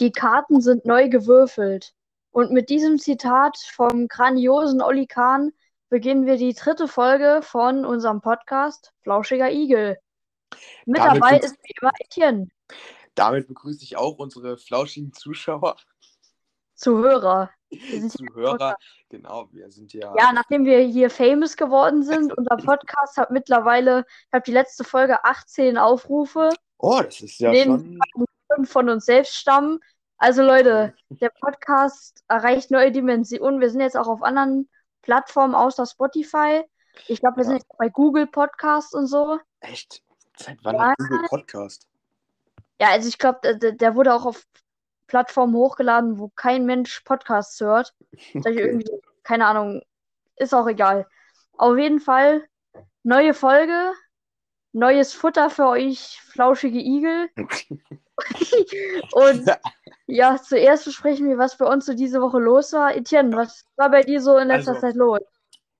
Die Karten sind neu gewürfelt. Und mit diesem Zitat vom grandiosen Olli Kahn beginnen wir die dritte Folge von unserem Podcast Flauschiger Igel. Mit Damit dabei ist wie immer Etienne, Damit begrüße ich auch unsere flauschigen Zuschauer, Zuhörer. Sind Zuhörer. Genau, wir sind ja. Ja, nachdem wir hier famous geworden sind, unser Podcast hat mittlerweile, ich habe die letzte Folge 18 Aufrufe, oh, das ist ja schon. von uns selbst stammen. Also Leute, der Podcast erreicht neue Dimensionen. Wir sind jetzt auch auf anderen Plattformen außer Spotify. Ich glaube, wir sind Ja. jetzt bei Google Podcasts und so. Echt? Seit wann Ja. hat Google Podcast? Ja, also ich glaube, der, der wurde auch auf Plattformen hochgeladen, wo kein Mensch Podcasts hört. Okay. irgendwie, keine Ahnung, ist auch egal. Auf jeden Fall, neue Folge, neues Futter für euch, flauschige Igel. Und ja, zuerst besprechen wir, was bei uns so diese Woche los war. Etienne, was war bei dir so in letzter Also- Zeit los?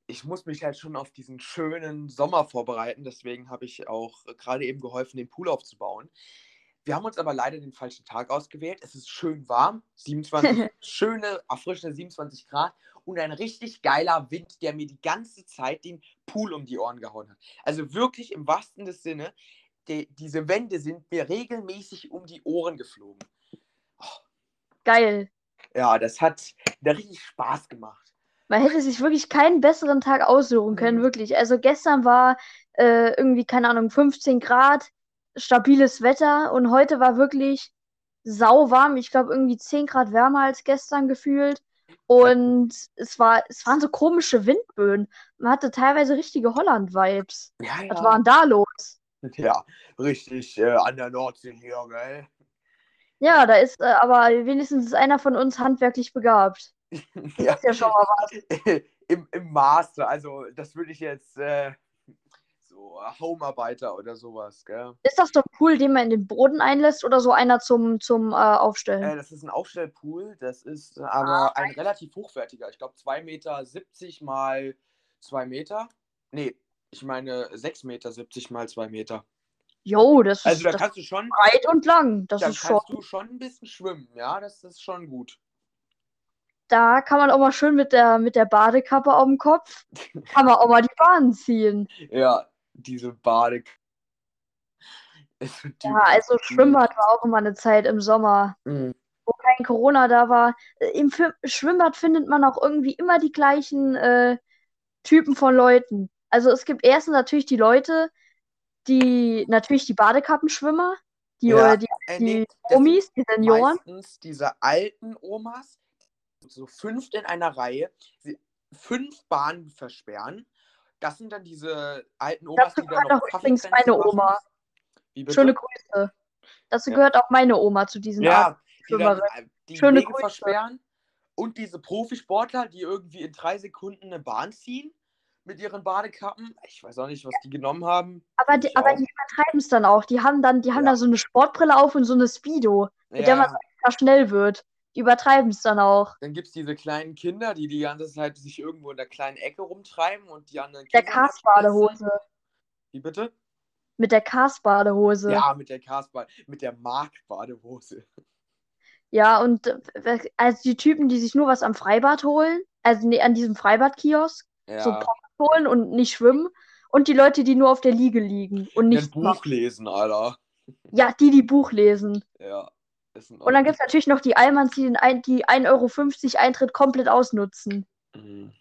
Ich muss mich halt schon auf diesen schönen Sommer vorbereiten, deswegen habe ich auch gerade eben geholfen, den Pool aufzubauen. Wir haben uns aber leider den falschen Tag ausgewählt. Es ist schön warm, 27, schöne, erfrischende 27 Grad und ein richtig geiler Wind, der mir die ganze Zeit den Pool um die Ohren gehauen hat. Also wirklich im wahrsten des Sinne, die, diese Wände sind mir regelmäßig um die Ohren geflogen. Geil. Ja, das hat da richtig Spaß gemacht. Man hätte sich wirklich keinen besseren Tag aussuchen können, Mhm. wirklich. Also gestern war äh, irgendwie, keine Ahnung, 15 Grad, stabiles Wetter und heute war wirklich sauwarm. Ich glaube, irgendwie 10 Grad wärmer als gestern gefühlt. Und es war, es waren so komische Windböen. Man hatte teilweise richtige Holland-Vibes. Ja, Was war denn da los? Ja, richtig äh, an der Nordsee hier, gell? Ja, da ist äh, aber wenigstens ist einer von uns handwerklich begabt. Ja, Ist ja schon mal was. im, im Maße. Also, das würde ich jetzt äh, so Homearbeiter oder sowas, gell? Ist das so ein Pool, den man in den Boden einlässt oder so einer zum, zum äh, Aufstellen? Äh, das ist ein Aufstellpool, das ist aber ein relativ hochwertiger. Ich glaube 2,70 Meter mal 2 Meter. Nee, ich meine 6,70 Meter mal 2 Meter. Jo, das ist, Also da das kannst du schon, breit und lang. Das da ist schon. kannst du schon ein bisschen schwimmen, ja, das ist schon gut. Da kann man auch mal schön mit der, mit der Badekappe auf dem Kopf, kann man auch mal die Bahn ziehen. Ja, diese Bade. Ist so Ja, also Schwimmbad war auch immer eine Zeit im Sommer, Mhm. wo kein Corona da war. Im Fi- Schwimmbad findet man auch irgendwie immer die gleichen äh, Typen von Leuten. Also es gibt erstens natürlich die Leute, die natürlich die Badekappenschwimmer, die, Ja, die, Äh, die nee, sind Omis, die Senioren. meistens diese alten Omas, so fünf in einer Reihe, fünf Bahnen versperren. Das sind dann diese alten Omas, Dazu die dann gehört noch auch übrigens meine machen. Oma. Schöne Grüße. Dazu Ja. gehört auch meine Oma zu diesen Ja, die dann äh, die Schöne Wege Grüße. versperren. Und diese Profisportler, die irgendwie in drei Sekunden eine Bahn ziehen mit ihren Badekappen. Ich weiß auch nicht, was die genommen haben. Aber die, aber die übertreiben es dann auch. Die haben dann, die haben Ja. da so eine Sportbrille auf und so eine Speedo, mit der man Ja, schnell wird. Die übertreiben es dann auch. dann gibt es diese kleinen Kinder, die die ganze Zeit sich irgendwo in der kleinen Ecke rumtreiben und die anderen Der Kindern Cast-Badehose. Wie bitte? Mit der Cast-Badehose. Ja, mit der Castbad, mit der Mark-Badehose. Ja, und äh, also die Typen, die sich nur was am Freibad holen, also an diesem Freibadkiosk, so Ja, Pommes holen und nicht schwimmen. Und die Leute, die nur auf der Liege liegen und ein nichts Buch lesen, Alter. Ja, die, die Buch lesen. Ja. Und dann gibt es natürlich noch die Allmanns, die den ein, die 1,50 Euro Eintritt komplett ausnutzen. Mhm.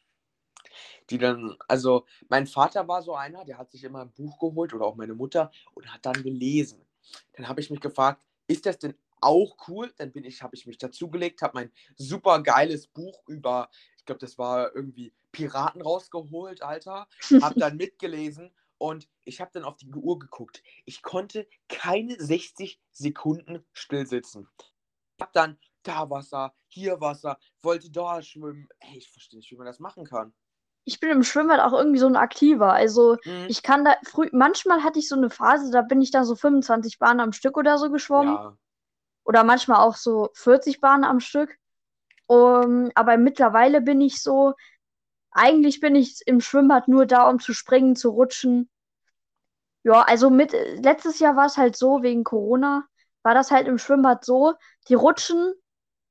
Die dann, also mein Vater war so einer, der hat sich immer ein Buch geholt oder auch meine Mutter und hat dann gelesen. Dann habe ich mich gefragt, ist das denn auch cool? Dann bin ich, habe ich mich dazugelegt, habe mein super geiles Buch über, ich glaube, das war irgendwie Piraten rausgeholt, Alter, habe dann mitgelesen und ich habe dann auf die Uhr geguckt. Ich konnte keine 60 Sekunden still sitzen. Ich habe dann da Wasser, hier Wasser, wollte da schwimmen. Ey, ich verstehe nicht, wie man das machen kann. Ich bin im Schwimmbad auch irgendwie so ein Aktiver. Also Mhm. ich kann da früh, manchmal hatte ich so eine Phase, da bin ich da so 25 Bahnen am Stück oder so geschwommen. Ja, Oder manchmal auch so 40 Bahnen am Stück. Um, aber mittlerweile bin ich so, eigentlich bin ich im Schwimmbad nur da, um zu springen, zu rutschen. Ja, also mit letztes Jahr war es halt so, wegen Corona, war das halt im Schwimmbad so, die Rutschen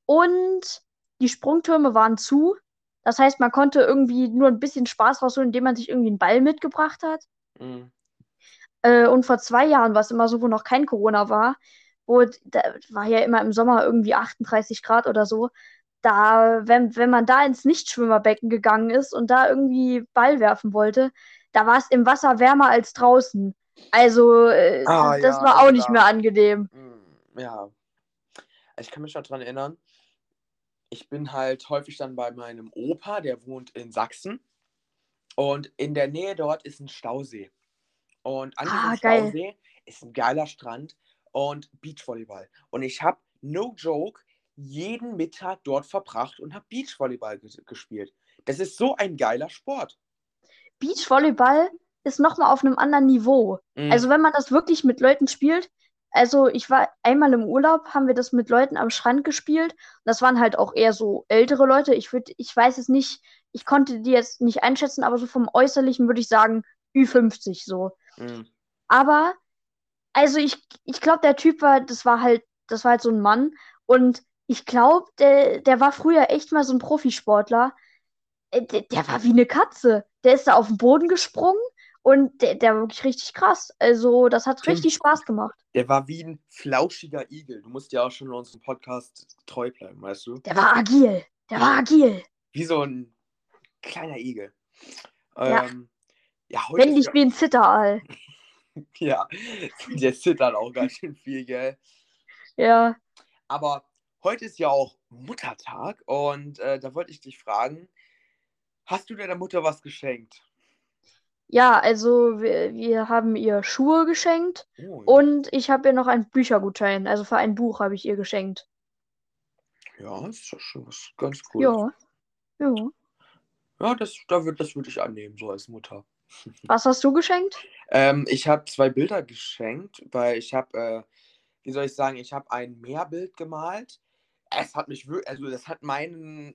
und die Sprungtürme waren zu. Das heißt, man konnte irgendwie nur ein bisschen Spaß rausholen, indem man sich irgendwie einen Ball mitgebracht hat. Mhm. Äh, und vor zwei Jahren war es immer so, wo noch kein Corona war, wo da war ja immer im Sommer irgendwie 38 Grad oder so. Da, wenn, wenn man da ins Nichtschwimmerbecken gegangen ist und da irgendwie Ball werfen wollte, da war es im Wasser wärmer als draußen. Also, äh, Ah, das ja, war also auch nicht da- mehr angenehm. Mm, Ja. Ich kann mich noch dran erinnern, ich bin halt häufig dann bei meinem Opa, der wohnt in Sachsen. Und in der Nähe dort ist ein Stausee. Und an Ah, diesem geil. Stausee ist ein geiler Strand und Beachvolleyball. Und ich habe, no joke, jeden Mittag dort verbracht und habe Beachvolleyball ges- gespielt. Das ist so ein geiler Sport. Beachvolleyball ist nochmal auf einem anderen Niveau. Mm, Also wenn man das wirklich mit Leuten spielt, also ich war einmal im Urlaub, haben wir das mit Leuten am Strand gespielt. Das waren halt auch eher so ältere Leute. Ich würde, ich weiß es nicht, ich konnte die jetzt nicht einschätzen, aber so vom Äußerlichen würde ich sagen Ü50 so. mm. Aber, also ich, ich glaube, der Typ war, das war halt, das war halt so ein Mann. Und ich glaube, der, der war früher echt mal so ein Profisportler. Äh, Der, der war wie eine Katze. Der ist da auf den Boden gesprungen und der, der war wirklich richtig krass. Also, das hat Tim. richtig Spaß gemacht. Der war wie ein flauschiger Igel. Du musst ja auch schon unserem Podcast treu bleiben, weißt du? Der war agil. Der war agil. Wie so ein kleiner Igel. Ja. Ähm, ja, heute Wenn nicht wie ein Zitteraal. ja, der zittert auch ganz schön viel, gell? Ja. Aber heute ist ja auch Muttertag und äh, da wollte ich dich fragen, hast du deiner Mutter was geschenkt? Ja, also wir, wir haben ihr Schuhe geschenkt Oh, und ich habe ihr noch einen Büchergutschein. Also für ein Buch habe ich ihr geschenkt. ja, ist doch schon was ganz cool. Ja. Ja. Ja, das, da würd, das würde ich annehmen, so als Mutter. Was hast du geschenkt? Ähm, ich habe zwei Bilder geschenkt, weil ich habe, äh, wie soll ich sagen, ich habe ein Meerbild gemalt. Es hat mich wirklich, also das hat meinen,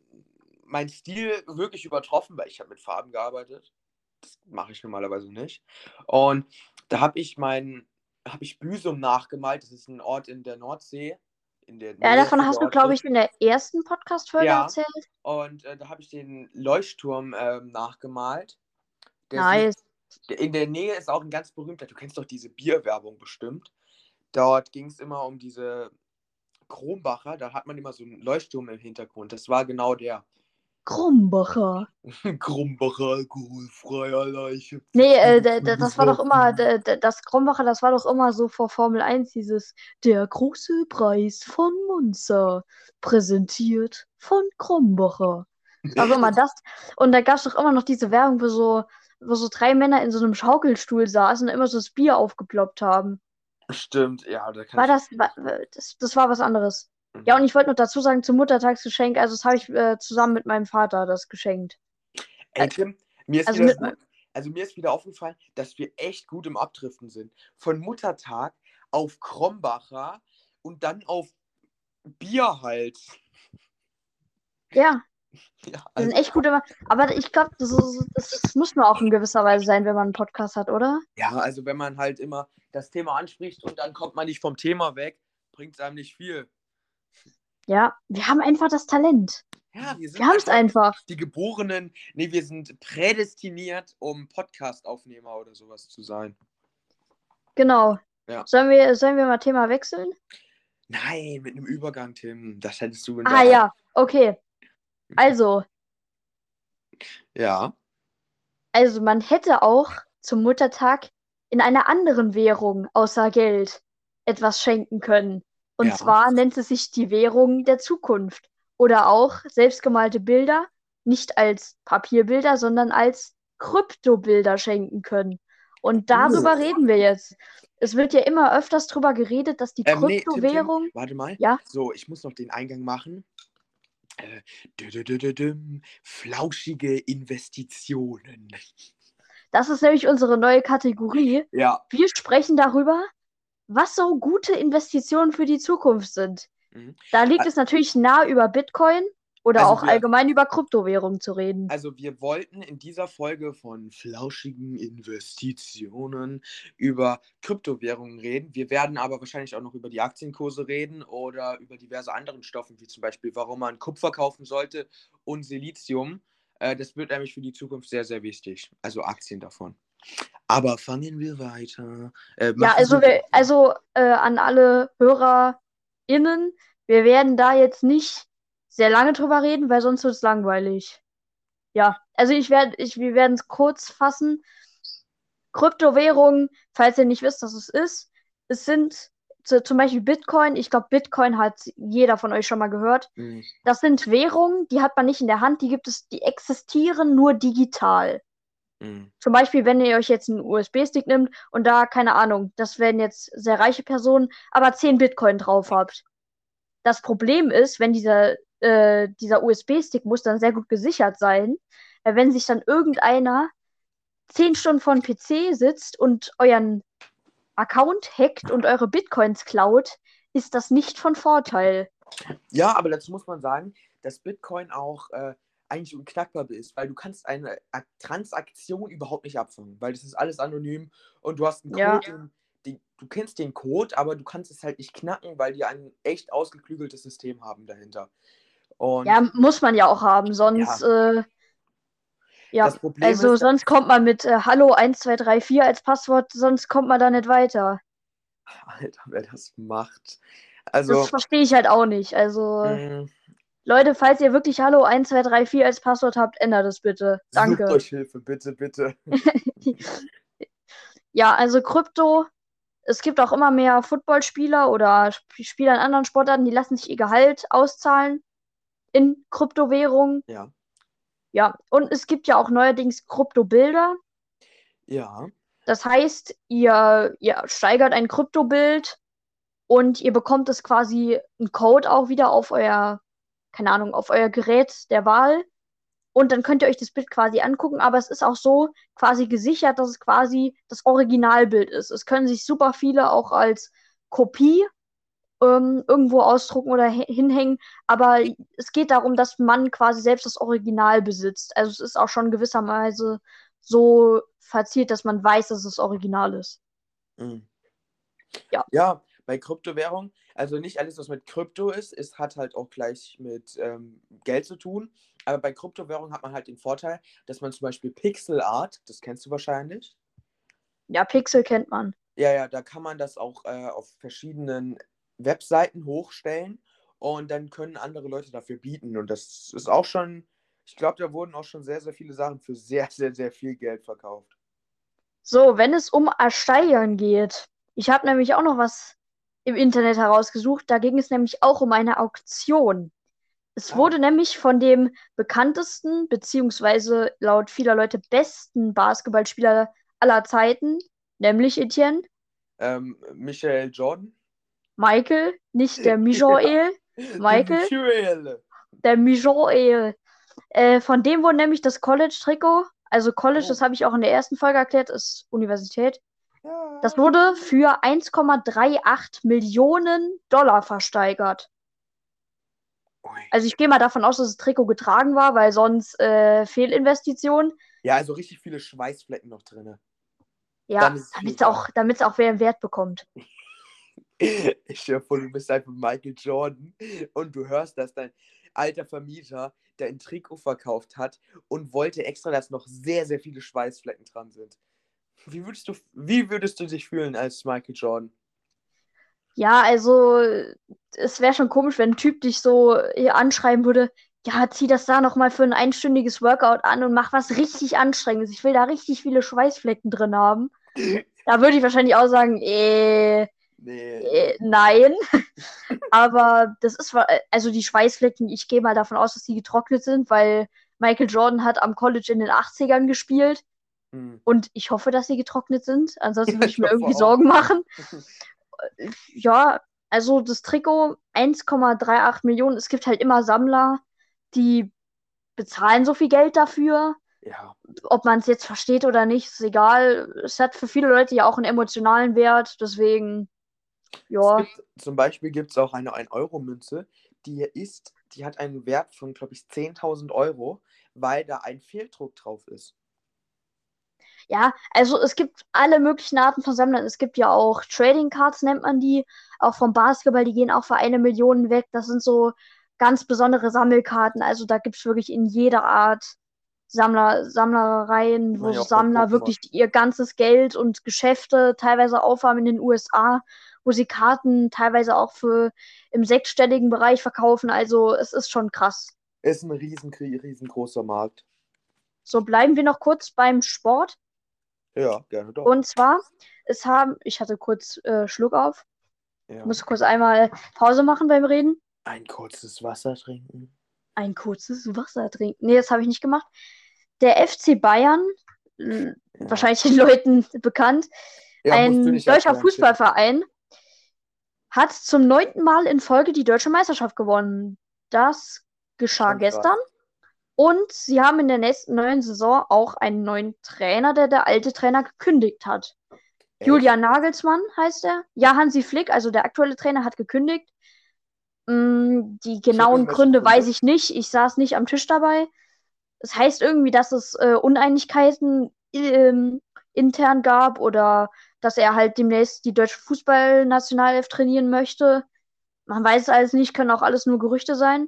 meinen Stil wirklich übertroffen, weil ich habe mit Farben gearbeitet. Das mache ich normalerweise nicht. Und da habe ich mein, habe ich Büsum nachgemalt. Das ist ein Ort in der Nordsee. In der Ja, davon von hast du, glaube ich, in der ersten Podcast-Folge Ja. erzählt. Und äh, da habe ich den Leuchtturm ähm, nachgemalt. Der Nice. sieht, in der Nähe ist auch ein ganz berühmter, du kennst doch diese Bierwerbung bestimmt. Dort ging es immer um diese Kronbacher, da hat man immer so einen Leuchtturm im Hintergrund. Das war genau der. Krumbacher. Krumbacher, alkoholfreier Leiche. Nee, äh, das war doch immer, das Krombacher, das war doch immer so vor Formel 1, dieses Der große Preis von Monza, präsentiert von Krombacher. Das war immer das. Und da gab es doch immer noch diese Werbung, wo so, wo so drei Männer in so einem Schaukelstuhl saßen und immer so das Bier aufgeploppt haben. Stimmt, ja, da kann War ich. das, war, das, das war was anderes. Ja, und ich wollte noch dazu sagen, zum Muttertagsgeschenk, also das habe ich äh, zusammen mit meinem Vater das geschenkt. Ey, Tim, mir ist, Also wieder mit- so, also mir ist wieder aufgefallen, dass wir echt gut im Abdriften sind. Von Muttertag auf Krombacher und dann auf Bier halt. Ja, Ja, wir also, sind echt gut immer. Aber ich glaube, das, ist- das muss man auch in gewisser Weise sein, wenn man einen Podcast hat, oder? ja, also wenn man halt immer das Thema anspricht und dann kommt man nicht vom Thema weg, bringt es einem nicht viel. Ja, wir haben einfach das Talent. Ja, wir sind Wir haben es einfach. die Geborenen, nee, wir sind prädestiniert, um Podcast-Aufnehmer oder sowas zu sein. Genau. Ja. Sollen wir, sollen wir mal Thema wechseln? Nein, mit einem Übergang, Tim. Das hättest du Ah ja, okay. Also, Ja. also man hätte auch zum Muttertag in einer anderen Währung außer Geld etwas schenken können. Und Ja. zwar nennt es sich die Währung der Zukunft. Oder auch selbstgemalte Bilder, nicht als Papierbilder, sondern als Kryptobilder schenken können. Und darüber Oh. reden wir jetzt. Es wird ja immer öfters drüber geredet, dass die Ähm, nee, Tim, Tim, Kryptowährung. warte mal. Ja? So, ich muss noch den Eingang machen. Äh, dü- dü- dü- flauschige Investitionen. Das ist nämlich unsere neue Kategorie. Ja. Wir sprechen darüber, was so gute Investitionen für die Zukunft sind. Mhm. Da liegt Ä- es natürlich nah über Bitcoin, Oder Also auch wir- allgemein über Kryptowährungen zu reden. Also wir wollten in dieser Folge von flauschigen Investitionen über Kryptowährungen reden. Wir werden aber wahrscheinlich auch noch über die Aktienkurse reden oder über diverse anderen Stoffen, wie zum Beispiel, warum man Kupfer kaufen sollte und Silizium. Äh, das wird nämlich für die Zukunft sehr, sehr wichtig. Also Aktien davon. Aber fangen wir weiter. Äh, Ja, also, wir, also äh, an alle HörerInnen, wir werden da jetzt nicht sehr lange drüber reden, weil sonst wird es langweilig. Ja, also ich werde, ich, wir werden es kurz fassen. Kryptowährungen, falls ihr nicht wisst, was es ist, es sind zu, zum Beispiel Bitcoin. Ich glaube, Bitcoin hat jeder von euch schon mal gehört. Mhm. Das sind Währungen, die hat man nicht in der Hand, die gibt es, die existieren nur digital. Mhm. Zum Beispiel, wenn ihr euch jetzt einen USB-Stick nimmt und da, keine Ahnung, das werden jetzt sehr reiche Personen, aber 10 Bitcoin drauf habt. Das Problem ist, wenn dieser, äh, dieser USB-Stick muss dann sehr gut gesichert sein, weil wenn sich dann irgendeiner 10 Stunden vor dem PC sitzt und euren Account hackt und eure Bitcoins klaut, ist das nicht von Vorteil. Ja, aber dazu muss man sagen, dass Bitcoin auch äh, eigentlich unknackbar ist, weil du kannst eine Transaktion überhaupt nicht abfangen, weil das ist alles anonym und du hast einen Code, Ja. den, den, du kennst den Code, aber du kannst es halt nicht knacken, weil die ein echt ausgeklügeltes System haben dahinter. Und Ja, muss man ja auch haben, sonst, äh, ja, das Problem also ist, sonst kommt man mit äh, Hallo 1234 als Passwort, sonst kommt man da nicht weiter. Alter, wer das macht. Also, Das verstehe ich halt auch nicht. Also, mh, Leute, falls ihr wirklich Hallo 1234 als Passwort habt, ändert es bitte. sucht Danke. euch Hilfe, bitte, bitte. Ja, also Krypto, es gibt auch immer mehr Footballspieler oder Sp- Spieler in anderen Sportarten, die lassen sich ihr Gehalt auszahlen in Kryptowährungen. Ja, Ja, und es gibt ja auch neuerdings Kryptobilder. ja, Das heißt, ihr, ihr steigert ein Kryptobild und ihr bekommt es quasi einen Code auch wieder auf euer, keine Ahnung, auf euer Gerät der Wahl. Und dann könnt ihr euch das Bild quasi angucken, aber es ist auch so quasi gesichert, dass es quasi das Originalbild ist. Es können sich super viele auch als Kopie ähm, irgendwo ausdrucken oder hi- hinhängen, aber es geht darum, dass man quasi selbst das Original besitzt. Also es ist auch schon gewisserweise so verziert, dass man weiß, dass es Original ist. Mhm. Ja. Ja, bei Kryptowährung, also nicht alles, was mit Krypto ist, ist hat halt auch gleich mit ähm, Geld zu tun. Aber bei Kryptowährung hat man halt den Vorteil, dass man zum Beispiel Pixel Art, das kennst du wahrscheinlich. Ja, Pixel kennt man. Ja, ja, da kann man das auch äh, auf verschiedenen Webseiten hochstellen und dann können andere Leute dafür bieten. Und das ist auch schon, ich glaube, da wurden auch schon sehr, sehr viele Sachen für sehr, sehr, sehr viel Geld verkauft. So, wenn es um Ersteigern geht, ich habe nämlich auch noch was im Internet herausgesucht. Da ging es nämlich auch um eine Auktion. Es Ah. wurde nämlich von dem bekanntesten, beziehungsweise laut vieler Leute besten Basketballspieler aller Zeiten, nämlich Etienne, Ähm, Michael Jordan. Michael, nicht der Mijoel, Michael? Michael. der Mijoel. Äh, von dem wurde nämlich das College-Trikot, also College, Oh. das habe ich auch in der ersten Folge erklärt, ist Universität. Ja. Das wurde für 1,38 Millionen Dollar versteigert. Ui. Also ich gehe mal davon aus, dass das Trikot getragen war, weil sonst äh, Fehlinvestition. Ja, also richtig viele Schweißflecken noch drin. Ja, damit es auch, damit's auch wer einen Wert bekommt. Ich stell dir vor, du bist einfach Michael Jordan und du hörst, dass dein alter Vermieter dein Trikot verkauft hat und wollte extra, dass noch sehr, sehr viele Schweißflecken dran sind. Wie würdest du, wie würdest du dich fühlen als Michael Jordan? Ja, also es wäre schon komisch, wenn ein Typ dich so hier anschreiben würde, ja, zieh das da nochmal für ein einstündiges Workout an und mach was richtig Anstrengendes. Ich will da richtig viele Schweißflecken drin haben. Da würde ich wahrscheinlich auch sagen, äh, Nee. äh nein. Aber das ist, also die Schweißflecken, ich gehe mal davon aus, dass die getrocknet sind, weil Michael Jordan hat am College in den 80ern gespielt Hm. und ich hoffe, dass sie getrocknet sind. Ansonsten würde ich Ich mir irgendwie auch. Sorgen machen. Ja, also das Trikot 1,38 Millionen. Es gibt halt immer Sammler, die bezahlen so viel Geld dafür. Ja. Ob man es jetzt versteht oder nicht, ist egal. Es hat für viele Leute ja auch einen emotionalen Wert. Deswegen, ja. Gibt, zum Beispiel gibt es auch eine 1-Euro-Münze, die ist die hat einen Wert von, glaube ich, 10.000 Euro, weil da ein Fehldruck drauf ist. Ja, also es gibt alle möglichen Arten von Sammlern. Es gibt ja auch Trading Cards, nennt man die. Auch vom Basketball, die gehen auch für eine Million weg. Das sind so ganz besondere Sammelkarten. Also da gibt es wirklich in jeder Art Sammler, Sammlereien, wo Ja, Sammler wirklich ihr ganzes Geld und Geschäfte teilweise aufhaben in den USA, wo sie Karten teilweise auch für im sechsstelligen Bereich verkaufen. Also es ist schon krass. Ist ein riesen, riesengroßer Markt. So bleiben wir noch kurz beim Sport. Ja, gerne doch. Und zwar, es haben, ich hatte kurz äh, Schluck auf, ja. muss kurz einmal Pause machen beim Reden. Ein kurzes Wasser trinken. Ein kurzes Wasser trinken. Nee, das habe ich nicht gemacht. Der FC Bayern, Ja. wahrscheinlich den Leuten bekannt, Ja, ein deutscher erklären. Fußballverein, hat zum neunten Mal in Folge die deutsche Meisterschaft gewonnen. Das geschah Schon krass. Und sie haben in der nächsten neuen Saison auch einen neuen Trainer, der der alte Trainer gekündigt hat. Echt? Julian Nagelsmann heißt er. Ja, Hansi Flick, also der aktuelle Trainer, hat gekündigt. Mm, die genauen Gründe weiß ich nicht. Ich saß nicht am Tisch dabei. Es heißt irgendwie, dass es äh, Uneinigkeiten ähm, intern gab oder dass er halt demnächst die deutsche Fußballnationalelf trainieren möchte. Man weiß es alles nicht, können auch alles nur Gerüchte sein.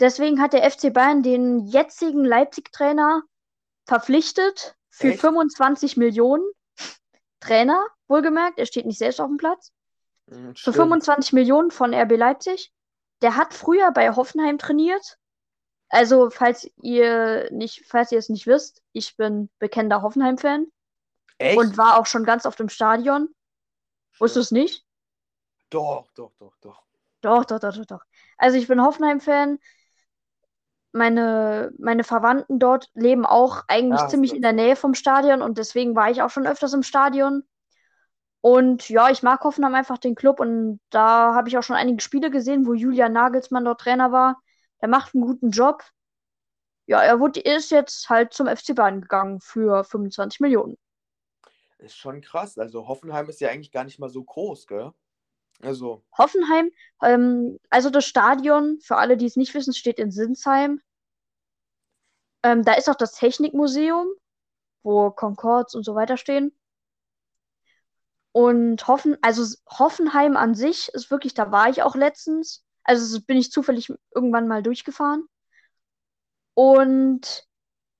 Deswegen hat der FC Bayern den jetzigen Leipzig-Trainer verpflichtet für Echt? 25 Millionen. Trainer, wohlgemerkt, er steht nicht selbst auf dem Platz. Für stimmt. 25 Millionen von RB Leipzig. Der hat früher bei Hoffenheim trainiert. Also, falls ihr nicht, falls ihr es nicht wisst, ich bin bekennender Hoffenheim-Fan Echt? und war auch schon ganz oft im Stadion. Wusstest du es nicht? Doch, doch, doch, doch. Doch, doch, doch, doch, doch. Also ich bin Hoffenheim-Fan. Meine, meine Verwandten dort leben auch eigentlich Ja, hast ziemlich in der Nähe vom Stadion und deswegen war ich auch schon öfters im Stadion. Und ja, ich mag Hoffenheim einfach den Club und da habe ich auch schon einige Spiele gesehen, wo Julian Nagelsmann dort Trainer war. Der macht einen guten Job. Ja, er wurde, ist jetzt halt zum FC Bayern gegangen für 25 Millionen. Ist schon krass. Also Hoffenheim ist ja eigentlich gar nicht mal so groß, gell? Also, Hoffenheim, ähm, also das Stadion, für alle, die es nicht wissen, steht in Sinsheim. Ähm, da ist auch das Technikmuseum, wo Concords und so weiter stehen. Und Hoffen, also Hoffenheim an sich ist wirklich, da war ich auch letztens. Also bin ich zufällig irgendwann mal durchgefahren. Und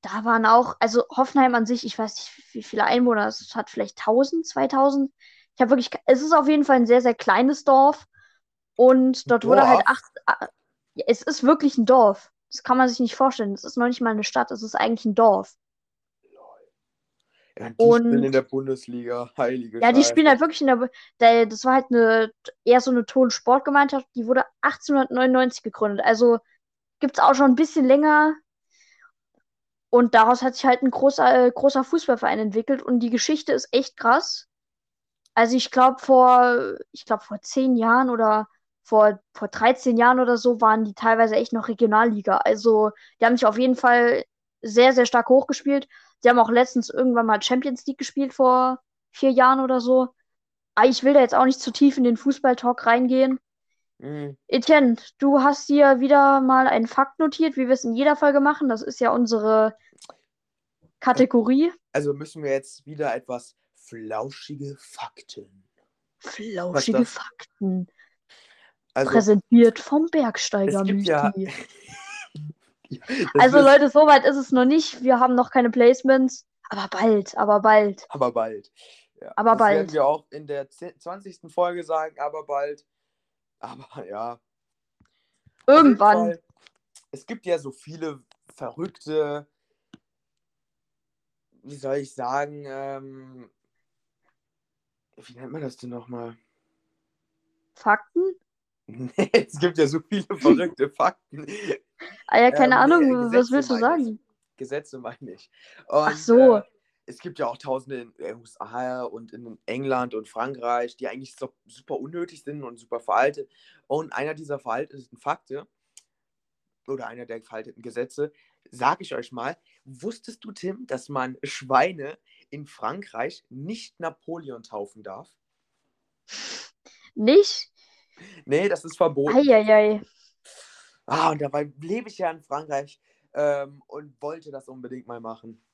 da waren auch, also Hoffenheim an sich, ich weiß nicht, wie viele Einwohner es hat, vielleicht 1000, 2000. Ich habe wirklich, es ist auf jeden Fall ein sehr, sehr kleines Dorf. Und dort wurde halt Dorf? acht, es ist wirklich ein Dorf. Das kann man sich nicht vorstellen. Es ist noch nicht mal eine Stadt, es ist eigentlich ein Dorf. ja, die Und- spielen in der Bundesliga. Heilige Ja, die Scheiße. spielen halt wirklich in der, der, das war halt eine, eher so eine Ton-Sportgemeinschaft, die wurde 1899 gegründet. Also gibt es auch schon ein bisschen länger. Und daraus hat sich halt ein großer, äh, großer Fußballverein entwickelt und die Geschichte ist echt krass. Also ich glaube vor, ich glaube vor zehn Jahren oder vor, vor 13 Jahren oder so waren die teilweise echt noch Regionalliga. Also die haben sich auf jeden Fall sehr, sehr stark hochgespielt. Die haben auch letztens irgendwann mal Champions League gespielt vor vier Jahren oder so. Aber ich will da jetzt auch nicht zu tief in den Fußball-Talk reingehen. Mhm. Etienne, du hast hier wieder mal einen Fakt notiert, wie wir es in jeder Folge machen. Das ist ja unsere Kategorie. Also müssen wir jetzt wieder etwas flauschige Fakten. Flauschige? Fakten. Also, Präsentiert vom Bergsteiger gibt ja. Müsli. Das Also Leute, so weit ist es noch nicht. Wir haben noch keine Placements. Aber bald, aber bald. Aber bald. Ja, Aber das bald. werden wir auch in der 10 20. Folge sagen, aber bald. Aber ja. Irgendwann. Fall, es gibt ja so viele verrückte, wie soll ich sagen, ähm, wie nennt man das denn nochmal? Fakten? Nee, es gibt ja so viele verrückte Fakten. Ah ja, keine Ähm, Ahnung, was Gesetze willst du meine ich. sagen? Gesetze meine ich. Und, Ach so. Äh, es gibt ja auch Tausende in den USA und in England und Frankreich, die eigentlich so, super unnötig sind und super veraltet. Und einer dieser veralteten Fakte oder einer der veralteten Gesetze, sage ich euch mal, wusstest du, Tim, dass man Schweine in Frankreich nicht Napoleon taufen darf? Nicht? Nee, das ist verboten. Eieiei. Ah, und dabei lebe ich ja in Frankreich ähm, und wollte das unbedingt mal machen.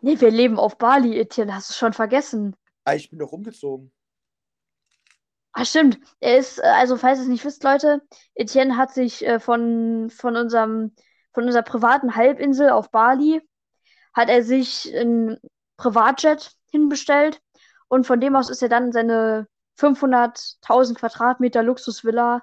Nee, wir leben auf Bali, Etienne, hast du schon vergessen. Ah, ich bin doch umgezogen. Ah, stimmt. Er ist, äh, also falls ihr es nicht wisst, Leute, Etienne hat sich äh, von, von unserem, von unserer privaten Halbinsel auf Bali, hat er sich ein Privatjet hinbestellt und von dem aus ist er dann in seine 500.000 Quadratmeter Luxusvilla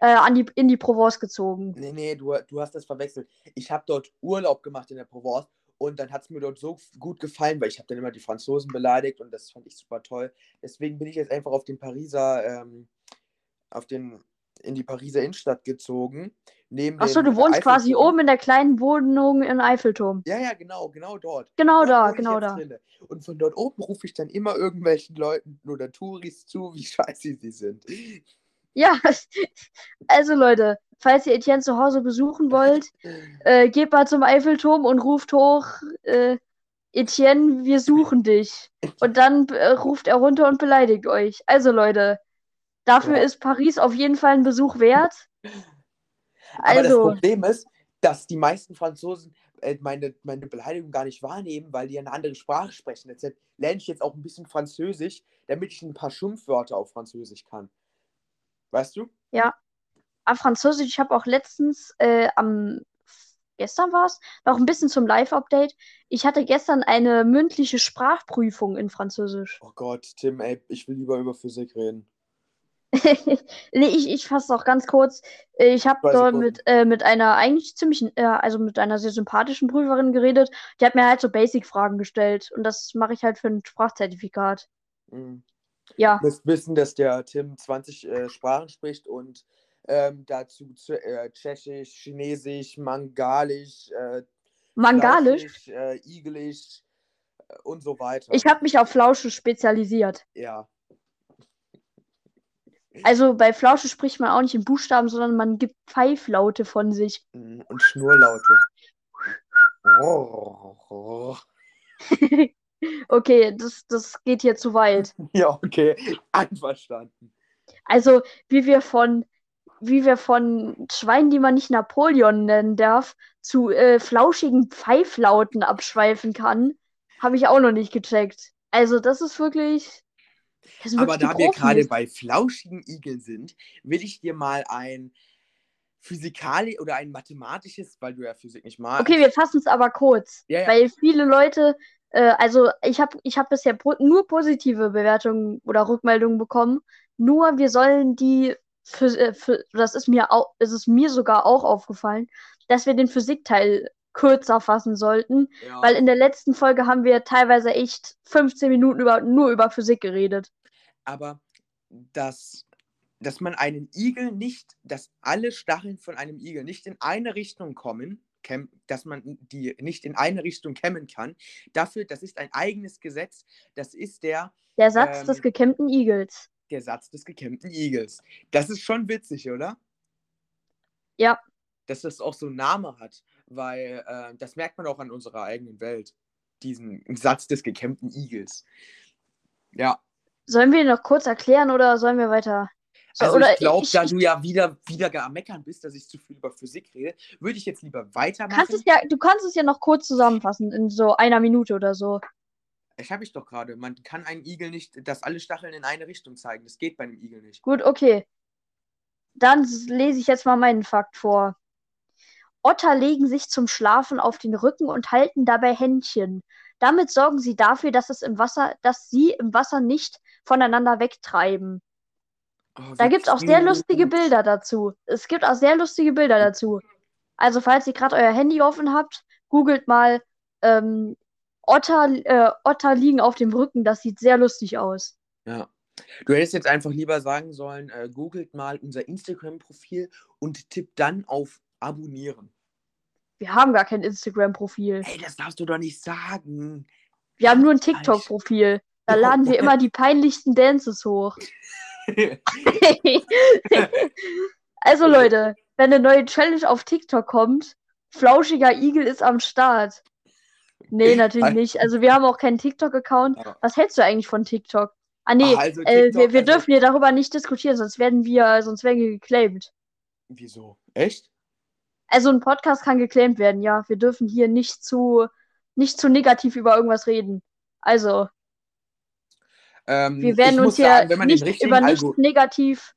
äh, an die, in die Provence gezogen. Nee, nee, du, du hast das verwechselt. Ich habe dort Urlaub gemacht in der Provence und dann hat es mir dort so gut gefallen, weil ich habe dann immer die Franzosen beleidigt und das fand ich super toll. Deswegen bin ich jetzt einfach auf den Pariser, ähm, auf den, in die Pariser Innenstadt gezogen. Neben Achso, du wohnst quasi oben in der kleinen Wohnung in Eiffelturm. Ja, ja, genau, genau dort. Genau da, ich genau da. drinne. Und von dort oben rufe ich dann immer irgendwelchen Leuten oder Touris zu, wie scheiße sie sind. Ja, also Leute, falls ihr Etienne zu Hause besuchen wollt, äh, geht mal zum Eiffelturm und ruft hoch, äh, Etienne, wir suchen dich. Und dann äh, ruft er runter und beleidigt euch. Also Leute, dafür Ja. ist Paris auf jeden Fall ein Besuch wert. Aber das Also, Problem ist, dass die meisten Franzosen äh, meine, meine Beleidigung gar nicht wahrnehmen, weil die eine andere Sprache sprechen. Deshalb lerne ich jetzt auch ein bisschen Französisch, damit ich ein paar Schimpfwörter auf Französisch kann. Weißt du? ja, auf Französisch, ich habe auch letztens äh, am gestern war es, noch ein bisschen zum Live-Update. Ich hatte gestern eine mündliche Sprachprüfung in Französisch. Oh Gott, Tim, ey, ich will lieber über Physik reden. Nee, ich, ich fasse auch ganz kurz. Ich habe dort mit, äh, mit einer eigentlich ziemlich, äh, also mit einer sehr sympathischen Prüferin geredet. Die hat mir halt so Basic-Fragen gestellt. Und das mache ich halt für ein Sprachzertifikat. Mhm. Ja, Du musst wissen, dass der Tim 20 äh, Sprachen spricht und ähm, dazu zu, äh, Tschechisch, Chinesisch, Mangalisch, äh, Mangalisch. Äh, Igelisch und so weiter. Ich habe mich auf Flausche spezialisiert. ja. Also bei Flausche spricht man auch nicht in Buchstaben, sondern man gibt Pfeiflaute von sich. Mhm, Und Schnurlaute. Okay, das, das geht hier zu weit. Ja, okay. Einverstanden. Also, wie wir von, wie wir von Schweinen, die man nicht Napoleon nennen darf, zu äh, flauschigen Pfeiflauten abschweifen kann, habe ich auch noch nicht gecheckt. Also, das ist wirklich. Aber da wir gerade bei flauschigen Igeln sind, will ich dir mal ein physikalisch oder ein mathematisches, weil du ja Physik nicht magst. Okay, wir fassen es aber kurz, Ja, ja. weil viele Leute, äh, also ich habe ich hab bisher nur positive Bewertungen oder Rückmeldungen bekommen. Nur wir sollen die, für, äh, für, das ist mir auch, ist es mir sogar auch aufgefallen, dass wir den Physikteil kürzer fassen sollten, Ja. weil in der letzten Folge haben wir teilweise echt 15 Minuten über, nur über Physik geredet. aber dass, dass man einen Igel nicht, dass alle Stacheln von einem Igel nicht in eine Richtung kommen, dass man die nicht in eine Richtung kämmen kann, dafür, das ist ein eigenes Gesetz, das ist der, Der Satz Ähm, des gekämmten Igels. der Satz des gekämmten Igels. Das ist schon witzig, oder? Ja. Dass das auch so einen Namen hat, weil äh, das merkt man auch an unserer eigenen Welt, diesen Satz des gekämmten Igels. Ja, Sollen wir ihn noch kurz erklären oder sollen wir weiter? So, Also oder ich glaube, da du ja wieder, wieder am Meckern bist, dass ich zu viel über Physik rede, würde ich jetzt lieber weitermachen. Kannst es ja, du kannst es ja noch kurz zusammenfassen in so einer Minute oder so. Ich habe ich doch gerade. Man kann einen Igel nicht, dass alle Stacheln in eine Richtung zeigen. Das geht bei einem Igel nicht. Gut, okay. Dann lese ich jetzt mal meinen Fakt vor. Otter legen sich zum Schlafen auf den Rücken und halten dabei Händchen. Damit sorgen sie dafür, dass es im Wasser, dass sie im Wasser nicht voneinander wegtreiben. Oh, Da gibt es auch sehr cute. lustige Bilder dazu. Es gibt auch sehr lustige Bilder dazu. Also, falls ihr gerade euer Handy offen habt, googelt mal ähm, Otter, äh, Otter liegen auf dem Rücken. Das sieht sehr lustig aus. Ja. Du hättest jetzt einfach lieber sagen sollen, äh, googelt mal unser Instagram-Profil und tippt dann auf Abonnieren. Wir haben gar kein Instagram-Profil. Ey, das darfst du doch nicht sagen. Wir haben nur ein. TikTok-Profil. Da laden wir immer die peinlichsten Dances hoch. Also Leute, wenn eine neue Challenge auf TikTok kommt, flauschiger Igel ist am Start. Nee, natürlich nicht. Also wir haben auch keinen TikTok-Account. Was hältst du eigentlich von TikTok? Ah nee, Ah, also äh, TikTok, wir, wir also- dürfen hier darüber nicht diskutieren, sonst werden wir, sonst werden wir geclaimed. Wieso? Echt? Also ein Podcast kann geclaimed werden, ja. Wir dürfen hier nicht zu, nicht zu negativ über irgendwas reden. Also, Ähm, wir werden uns hier sagen, wenn man nicht über nichts Algo negativ.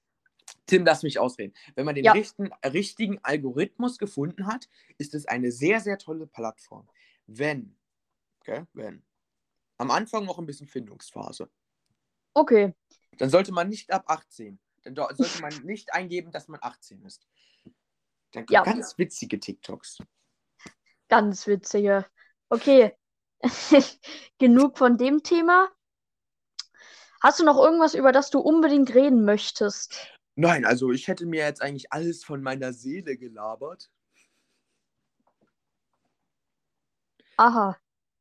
Tim, lass mich ausreden. Wenn man den Ja. richten, richtigen Algorithmus gefunden hat, ist es eine sehr, sehr tolle Plattform. Wenn, okay, wenn, am Anfang noch ein bisschen Findungsphase, Okay. dann sollte man nicht ab 18, dann sollte man nicht eingeben, dass man 18 ist. Kommen Ja. ganz witzige TikToks. Ganz witzige. Okay. Genug von dem Thema. Hast du noch irgendwas, über das du unbedingt reden möchtest? Nein, also ich hätte mir jetzt eigentlich alles von meiner Seele gelabert. Aha.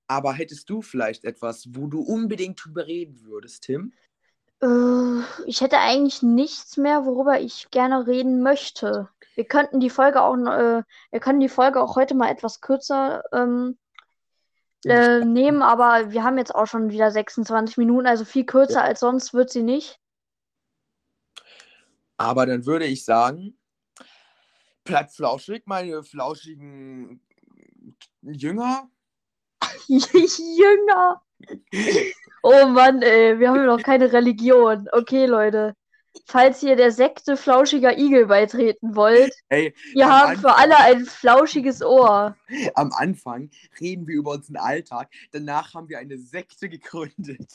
Aber hättest du vielleicht etwas, wo du unbedingt drüber reden würdest, Tim? Äh, ich hätte eigentlich nichts mehr, worüber ich gerne reden möchte. Wir könnten die Folge auch, äh, wir können die Folge auch heute mal etwas kürzer ähm, äh, nehmen, aber wir haben jetzt auch schon wieder 26 Minuten, also viel kürzer Ja. als sonst wird sie nicht. Aber dann würde ich sagen, bleibt flauschig, meine flauschigen Jünger. Jünger. Oh Mann, ey, wir haben noch keine Religion. Okay, Leute. Falls ihr der Sekte Flauschiger Igel beitreten wollt, Hey, wir haben für Anfang- alle ein flauschiges Ohr. am Anfang reden wir über unseren Alltag, danach haben wir eine Sekte gegründet.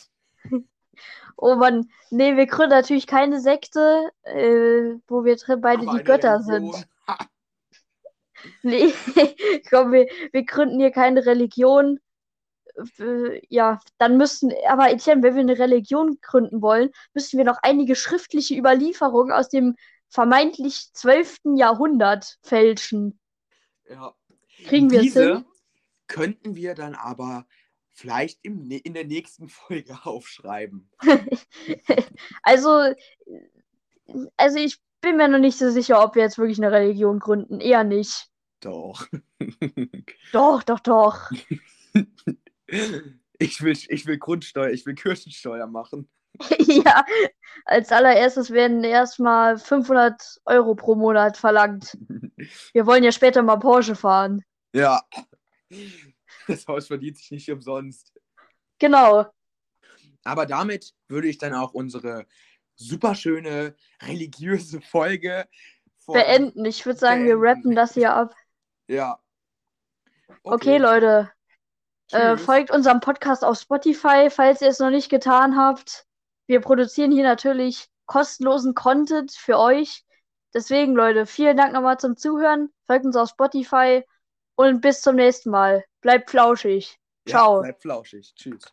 Oh Mann, nee, wir gründen natürlich keine Sekte, äh, wo wir beide Aber die Götter Religion. sind. Nee, komm, wir, wir gründen hier keine Religion. Äh, Ja, dann müssten, aber Etienne, wenn wir eine Religion gründen wollen, müssten wir noch einige schriftliche Überlieferungen aus dem vermeintlich 12. Jahrhundert fälschen. Ja. Kriegen wir es Diese hin? könnten wir dann aber vielleicht im, in der nächsten Folge aufschreiben. Also, also ich bin mir noch nicht so sicher, ob wir jetzt wirklich eine Religion gründen. Eher nicht. Doch. Doch, doch, doch. Ich will, ich will Grundsteuer, ich will Kirchensteuer machen. Ja, als allererstes werden erstmal 500 Euro pro Monat verlangt. Wir wollen ja später mal Porsche fahren. Ja. Das Haus verdient sich nicht umsonst. Genau. Aber damit würde ich dann auch unsere super schöne religiöse Folge Beenden. Ich würde sagen, wir Beenden. rappen das hier ab. Ja. Okay, Leute. Äh, folgt unserem Podcast auf Spotify, falls ihr es noch nicht getan habt. Wir produzieren hier natürlich kostenlosen Content für euch. Deswegen, Leute, vielen Dank nochmal zum Zuhören. Folgt uns auf Spotify und bis zum nächsten Mal. Bleibt flauschig. Ja, Ciao. bleibt flauschig. Tschüss.